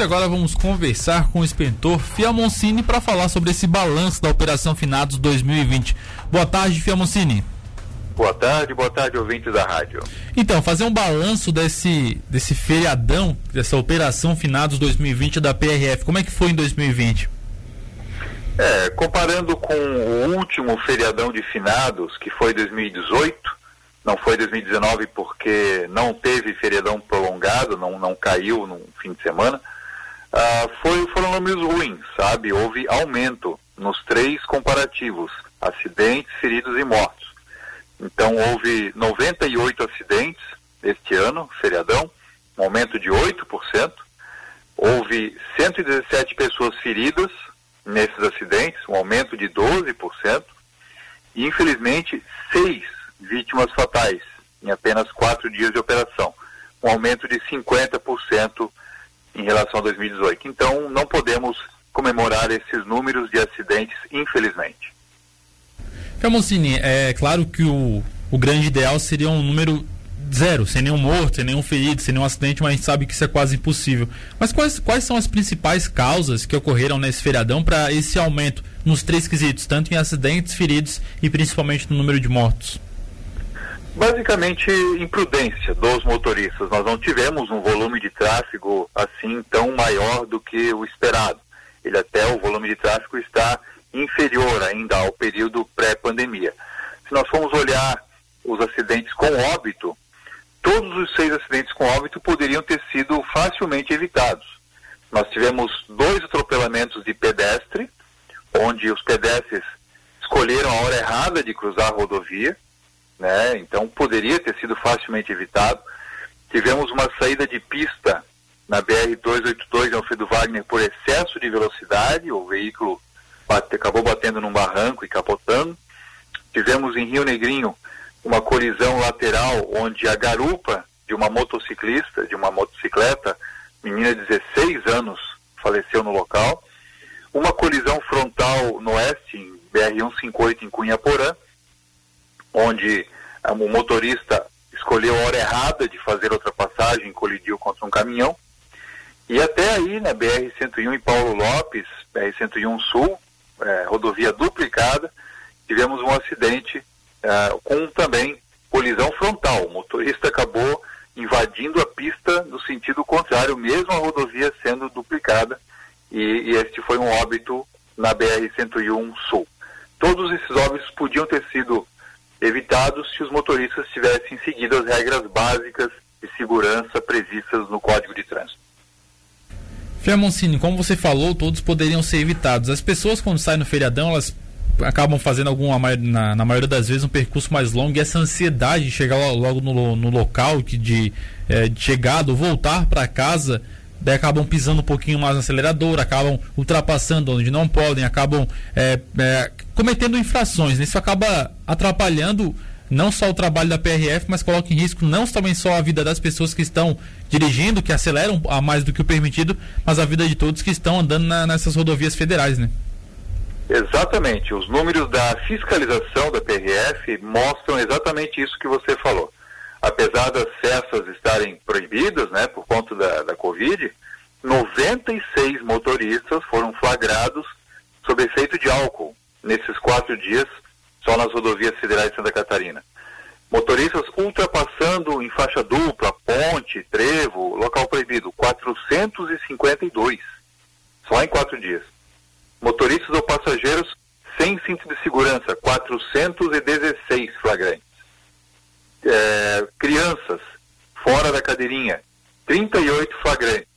Agora vamos conversar com o inspetor Fiamoncini para falar sobre esse balanço da Operação Finados 2020. Boa tarde, Fiamoncini. Boa tarde, boa tarde, ouvintes da rádio. Então, fazer um balanço desse, desse feriadão, dessa Operação Finados 2020 da PRF, como é que foi em 2020? É, comparando com o último feriadão de finados, que foi 2018, não foi 2019 porque não teve feriadão prolongado, não, não caiu no fim de semana, números ruins, sabe? Houve aumento nos três comparativos, acidentes, feridos e mortos. Então houve 98 acidentes este ano, feriadão, um aumento de 8%. Houve 117 pessoas feridas nesses acidentes, um aumento de 12%. E infelizmente, seis vítimas fatais em apenas quatro dias de operação, um aumento de 50% em relação a 2018. Então, não podemos comemorar esses números de acidentes, infelizmente. Camocini, é claro que o, o grande ideal seria um número zero, sem nenhum morto, sem nenhum ferido, sem nenhum acidente, mas a gente sabe que isso é quase impossível. Mas quais, quais são as principais causas que ocorreram nesse feriadão para esse aumento nos três quesitos, tanto em acidentes, feridos e principalmente no número de mortos? Basicamente, imprudência dos motoristas. Nós não tivemos um volume de tráfego assim tão maior do que o esperado. Ele até, o volume de tráfego está inferior ainda ao período pré-pandemia. Se nós formos olhar os acidentes com óbito, todos os seis acidentes com óbito poderiam ter sido facilmente evitados. Nós tivemos dois atropelamentos de pedestre, onde os pedestres escolheram a hora errada de cruzar a rodovia, né? Então poderia ter sido facilmente evitado. Tivemos uma saída de pista na BR 282 em Alfredo Wagner por excesso de velocidade, o veículo bate, acabou batendo num barranco e capotando. Tivemos em Rio Negrinho uma colisão lateral onde a garupa de uma motociclista, de uma motocicleta, menina de 16 anos, faleceu no local. Uma colisão frontal no oeste, em BR-158 em Cunhaporã, onde o motorista escolheu a hora errada de fazer ultrapassagem e colidiu contra um caminhão. E até aí, na BR-101 em Paulo Lopes, BR-101 Sul, é, rodovia duplicada, tivemos um acidente é, com também colisão frontal. O motorista acabou invadindo a pista no sentido contrário, mesmo a rodovia sendo duplicada, e, e este foi um óbito na BR-101 Sul. Todos esses óbitos podiam ter sido evitados se os motoristas tivessem seguido as regras básicas de segurança previstas no Código de Trânsito. Fiamoncini, como você falou, todos poderiam ser evitados. As pessoas, quando saem no feriadão, elas acabam fazendo alguma, na, na maioria das vezes, um percurso mais longo e essa ansiedade de chegar logo no, no local, de, de, é, de chegada ou voltar para casa, daí acabam pisando um pouquinho mais no acelerador, acabam ultrapassando onde não podem, acabam é, é, cometendo infrações. Isso acaba atrapalhando não só o trabalho da PRF, mas coloca em risco não também só a vida das pessoas que estão dirigindo, que aceleram a mais do que o permitido, mas a vida de todos que estão andando na, nessas rodovias federais, né? Exatamente. Os números da fiscalização da PRF mostram exatamente isso que você falou. Apesar das cessas estarem proibidas, né, por conta da, da Covid, 96 motoristas foram flagrados sob efeito de álcool nesses quatro dias só nas rodovias federais de Santa Catarina. Motoristas ultrapassando em faixa dupla, ponte, trevo, local proibido, 452, só em quatro dias. Motoristas ou passageiros sem cinto de segurança, 416 flagrantes. É, crianças fora da cadeirinha, 38 flagrantes.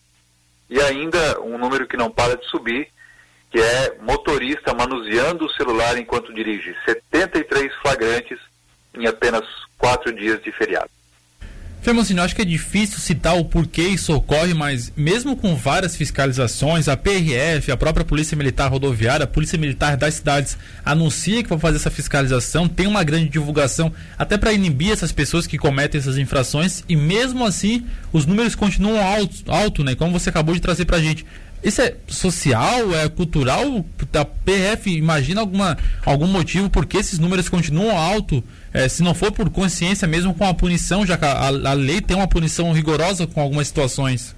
E ainda um número que não para de subir, que é motorista manuseando o celular enquanto dirige. 73 flagrantes em apenas quatro dias de feriado. Femocino, acho que é difícil citar o porquê isso ocorre, mas mesmo com várias fiscalizações, a PRF, a própria Polícia Militar Rodoviária, a Polícia Militar das cidades anuncia que vai fazer essa fiscalização, tem uma grande divulgação até para inibir essas pessoas que cometem essas infrações e mesmo assim os números continuam altos, alto, né? Como você acabou de trazer para a gente. Isso é social, é cultural? A PF imagina alguma, algum motivo por que esses números continuam alto? É, se não for por consciência mesmo com a punição, já que a, a lei tem uma punição rigorosa com algumas situações.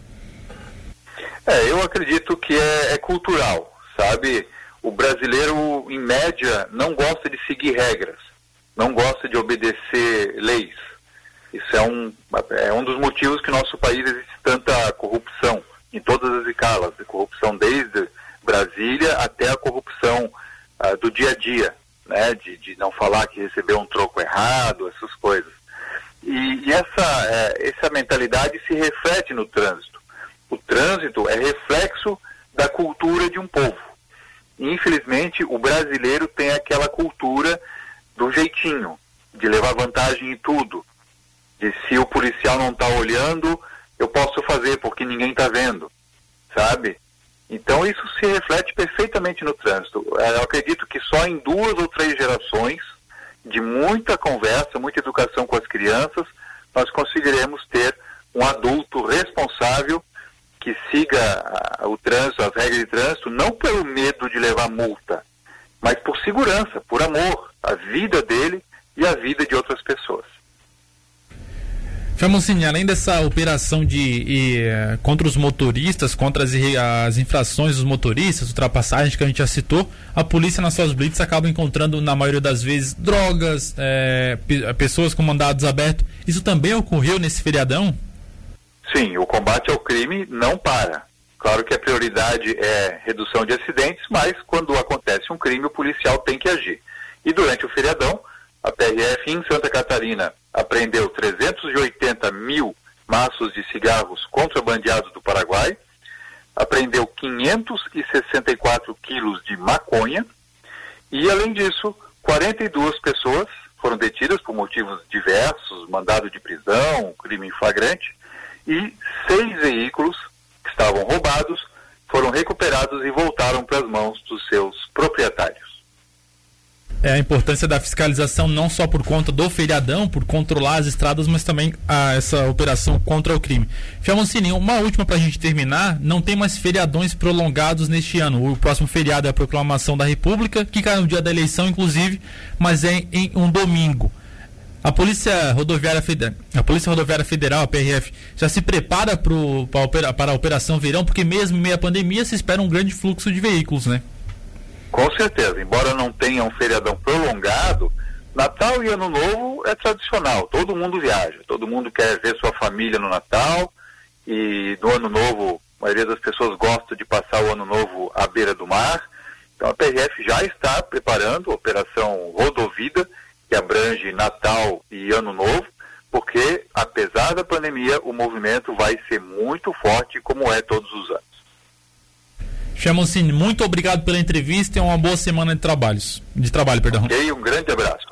É, eu acredito que é, é cultural, sabe? O brasileiro, em média, não gosta de seguir regras, não gosta de obedecer leis. Isso é um, é um dos motivos que no nosso país existe tanta corrupção em todas as escalas, de corrupção desde Brasília até a corrupção uh, do dia a dia, né? De, de não falar que recebeu um troco errado, essas coisas. E, e essa, é, essa mentalidade se reflete no trânsito o trânsito é reflexo da cultura de um povo. Infelizmente, o brasileiro tem aquela cultura do jeitinho, de levar vantagem em tudo. De se o policial não está olhando, eu posso fazer porque ninguém está vendo, sabe? Então isso se reflete perfeitamente no trânsito. Eu acredito que só em duas ou três gerações de muita conversa, muita educação com as crianças, nós conseguiremos ter um adulto responsável que siga o trânsito, as regras de trânsito, não pelo medo de levar multa, mas por segurança, por amor, a vida dele e a vida de outras pessoas. Famosini, além dessa operação de e, eh, contra os motoristas, contra as, as, infrações dos motoristas, ultrapassagens que a gente já citou, a polícia nas suas blitz acaba encontrando, na maioria das vezes, drogas, é, pessoas com mandados abertos. Isso também ocorreu nesse feriadão? Sim, o combate ao crime não para. Claro que a prioridade é redução de acidentes, mas quando acontece um crime, o policial tem que agir. E durante o feriadão, a PRF em Santa Catarina apreendeu 380 mil maços de cigarros contrabandeados do Paraguai, apreendeu 564 quilos de maconha e, além disso, 42 pessoas foram detidas por motivos diversos, mandado de prisão, crime em flagrante, e seis veículos que estavam roubados foram recuperados e voltaram para as mãos dos seus proprietários. É a importância da fiscalização não só por conta do feriadão, por controlar as estradas, mas também a, essa operação contra o crime. Fiamoncini, uma última para a gente terminar, não tem mais feriadões prolongados neste ano. O próximo feriado é a proclamação da República, que cai no dia da eleição, inclusive, mas é em um domingo. A Polícia Rodoviária Federal, a Polícia Rodoviária Federal, a PRF, já se prepara pro, para, a Operação Verão, porque mesmo em meio à pandemia se espera um grande fluxo de veículos, né? Com certeza, embora não tenha um feriadão prolongado, Natal e Ano Novo é tradicional, todo mundo viaja, todo mundo quer ver sua família no Natal e no Ano Novo, a maioria das pessoas gosta de passar o Ano Novo à beira do mar. Então a PRF já está preparando a Operação Rodovida, que abrange Natal e Ano Novo, porque, apesar da pandemia, o movimento vai ser muito forte, como é todos os anos. Chamocine, muito obrigado pela entrevista e uma boa semana de trabalhos. De trabalho, perdão. Ok, um grande abraço.